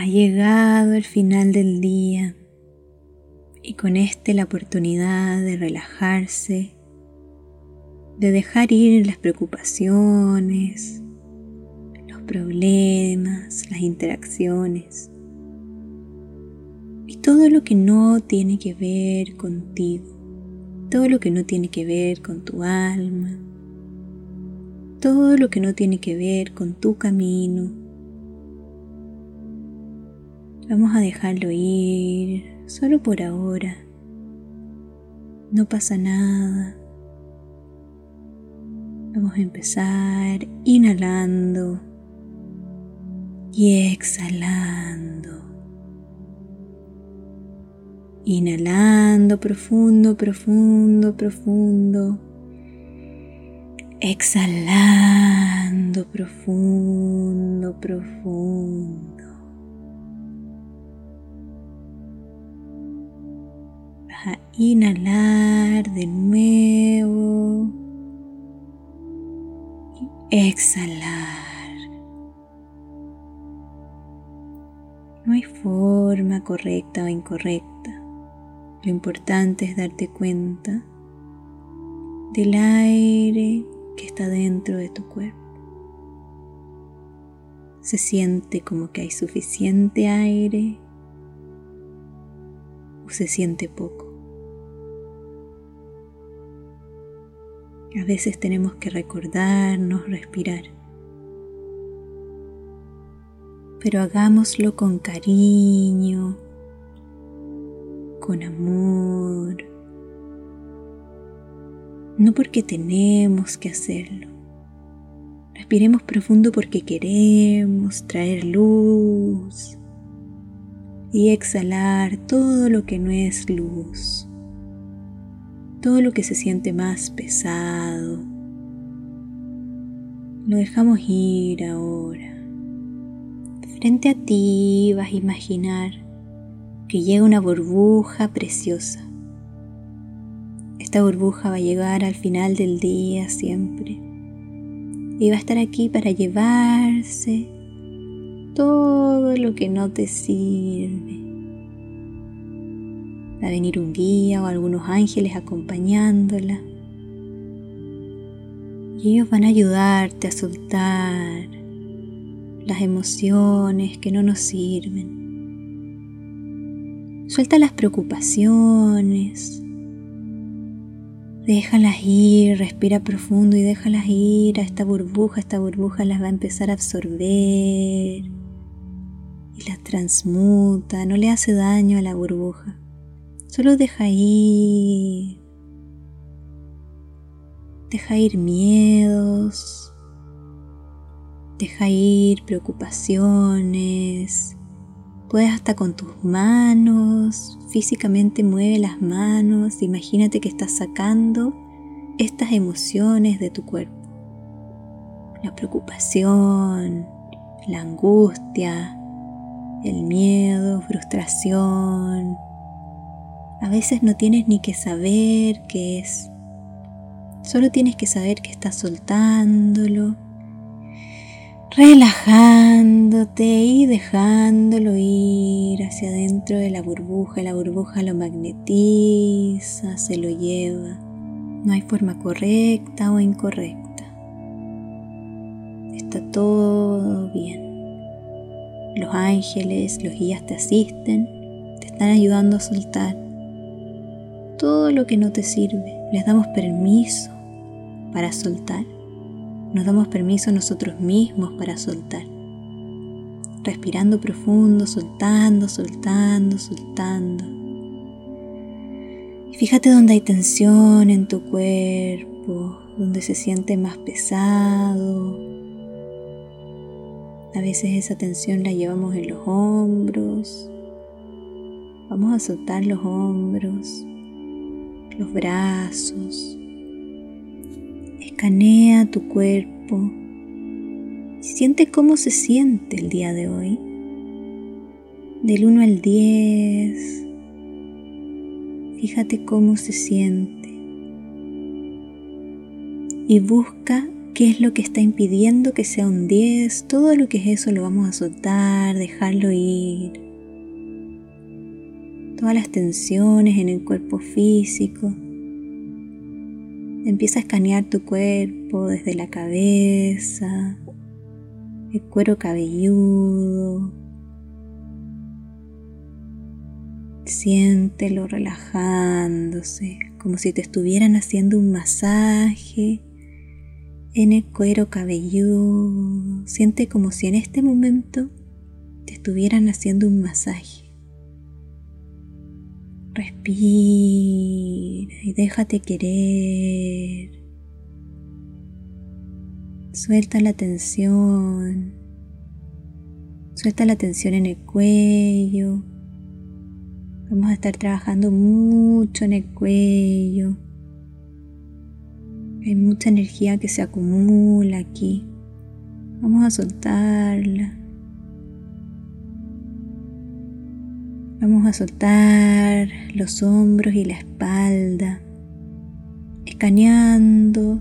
Ha llegado el final del día y con este la oportunidad de relajarse, de dejar ir las preocupaciones, los problemas, las interacciones y todo lo que no tiene que ver contigo, todo lo que no tiene que ver con tu alma, todo lo que no tiene que ver con tu camino Vamos a dejarlo ir solo por ahora. No pasa nada. Vamos a empezar inhalando y exhalando. Inhalando profundo, profundo, profundo. Exhalando profundo, profundo. A inhalar de nuevo y exhalar. No hay forma correcta o incorrecta. Lo importante es darte cuenta del aire que está dentro de tu cuerpo. Se siente como que hay suficiente aire o se siente poco. A veces tenemos que recordarnos respirar. Pero hagámoslo con cariño, con amor, no porque tenemos que hacerlo. Respiremos profundo porque queremos traer luz y exhalar todo lo que no es luz todo lo que se siente más pesado. Lo dejamos ir ahora. Frente a ti vas a imaginar que llega una burbuja preciosa. Esta burbuja va a llegar al final del día siempre. Y va a estar aquí para llevarse todo lo que no te sirve Va a venir un guía o algunos ángeles acompañándola. Y ellos van a ayudarte a soltar las emociones que no nos sirven. Suelta las preocupaciones. Déjalas ir, respira profundo y déjalas ir a esta burbuja. Esta burbuja las va a empezar a absorber y las transmuta, no le hace daño a la burbuja. Solo deja ir. Deja ir miedos. Deja ir preocupaciones. Puedes hasta con tus manos, físicamente mueve las manos, imagínate que estás sacando estas emociones de tu cuerpo. La preocupación, la angustia, el miedo, frustración, a veces no tienes ni que saber qué es. Solo tienes que saber que estás soltándolo, relajándote y dejándolo ir hacia adentro de la burbuja. La burbuja lo magnetiza, se lo lleva. No hay forma correcta o incorrecta. Está todo bien. Los ángeles, los guías te asisten, te están ayudando a soltar todo lo que no te sirve. Les damos permiso para soltar. Nos damos permiso nosotros mismos para soltar. Respirando profundo, soltando, soltando, soltando. Y fíjate donde hay tensión en tu cuerpo, donde se siente más pesado. A veces esa tensión la llevamos en los hombros. Vamos a soltar los hombros los brazos. Escanea tu cuerpo. Siente cómo se siente el día de hoy. Del 1 al 10. Fíjate cómo se siente. Y busca qué es lo que está impidiendo que sea un 10, todo lo que es eso lo vamos a soltar, dejarlo ir. Todas las tensiones en el cuerpo físico. Empieza a escanear tu cuerpo desde la cabeza, el cuero cabelludo. Siéntelo relajándose, como si te estuvieran haciendo un masaje en el cuero cabelludo. Siente como si en este momento te estuvieran haciendo un masaje. Respira y déjate querer. Suelta la tensión. Suelta la tensión en el cuello. Vamos a estar trabajando mucho en el cuello hay mucha energía que se acumula aquí. Vamos a soltarla. Vamos a soltar los hombros y la espalda, escaneando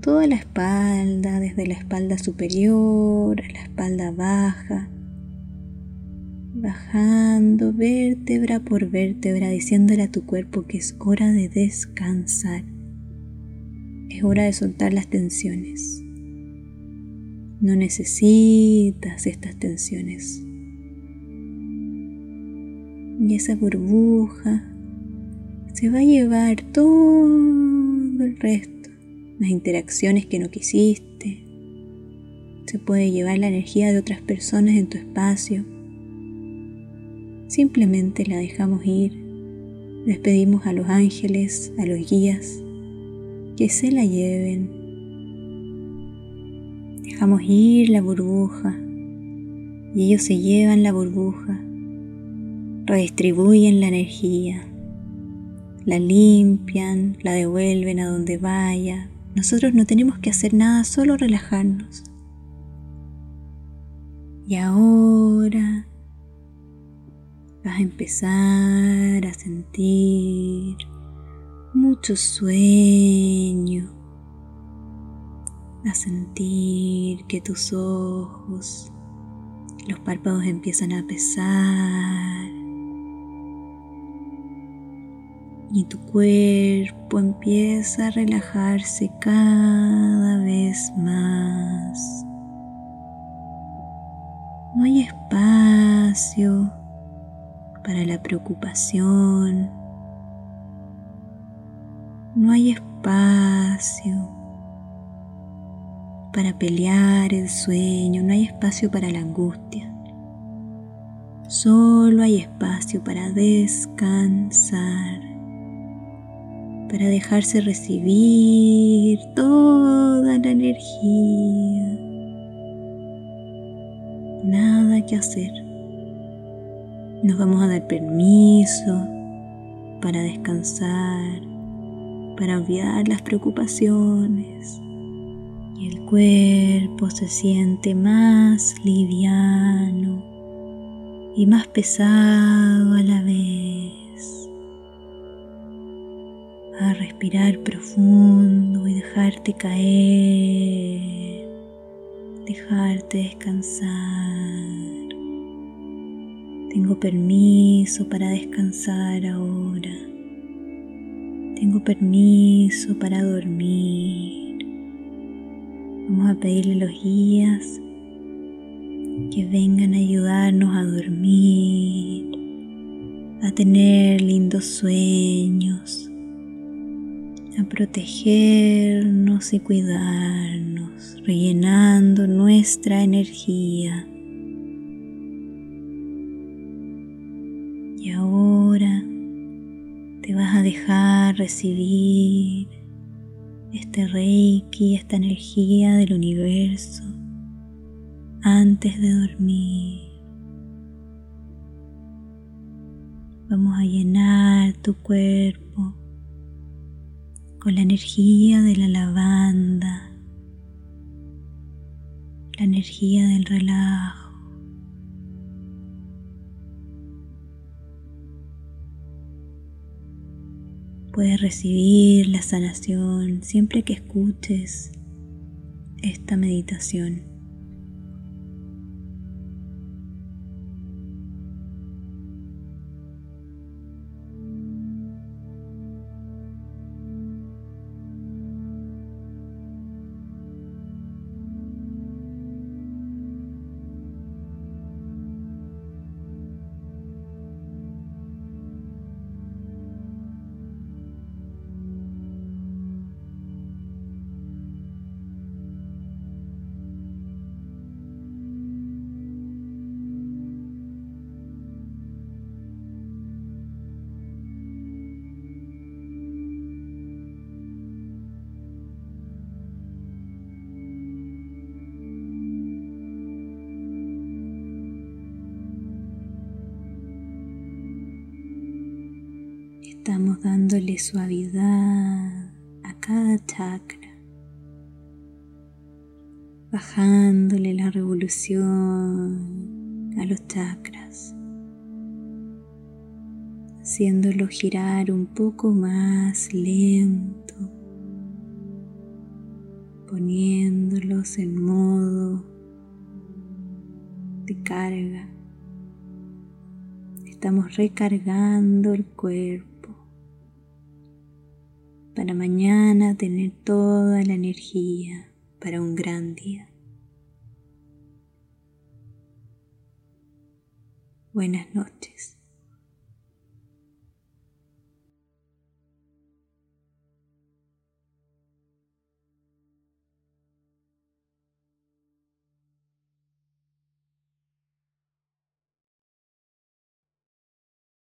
toda la espalda, desde la espalda superior a la espalda baja, bajando vértebra por vértebra, diciéndole a tu cuerpo que es hora de descansar. Es hora de soltar las tensiones. No necesitas estas tensiones. Y esa burbuja se va a llevar todo el resto, las interacciones que no quisiste. Se puede llevar la energía de otras personas en tu espacio. Simplemente la dejamos ir. Despedimos a los ángeles, a los guías, que se la lleven. Dejamos ir la burbuja y ellos se llevan la burbuja, redistribuyen la energía, la limpian, la devuelven a donde vaya. Nosotros no tenemos que hacer nada, solo relajarnos. Y ahora vas a empezar a sentir mucho sueño, a sentir que tus ojos, los párpados empiezan a pesar y tu cuerpo empieza a relajarse cada vez más. No hay espacio para la preocupación, no hay espacio para pelear el sueño, no hay espacio para la angustia. Solo hay espacio para descansar, para dejarse recibir toda la energía. Nada que hacer. Nos vamos a dar permiso para descansar para olvidar las preocupaciones y el cuerpo se siente más liviano y más pesado a la vez. A respirar profundo y dejarte caer, dejarte descansar. Tengo permiso para descansar ahora. Tengo permiso para dormir. Vamos a pedirle a los guías que vengan a ayudarnos a dormir, a tener lindos sueños, a protegernos y cuidarnos, rellenando nuestra energía. Y ahora te vas a dejar recibir este reiki, esta energía del universo antes de dormir. Vamos a llenar tu cuerpo la energía de la lavanda, la energía del relajo Puedes recibir la sanación siempre que escuches esta meditación. Estamos dándole suavidad a cada chakra, bajándole la revolución a los chakras, haciéndolo girar un poco más lento, poniéndolos en modo de carga. Estamos recargando el cuerpo para mañana tener toda la energía para un gran día. Buenas noches.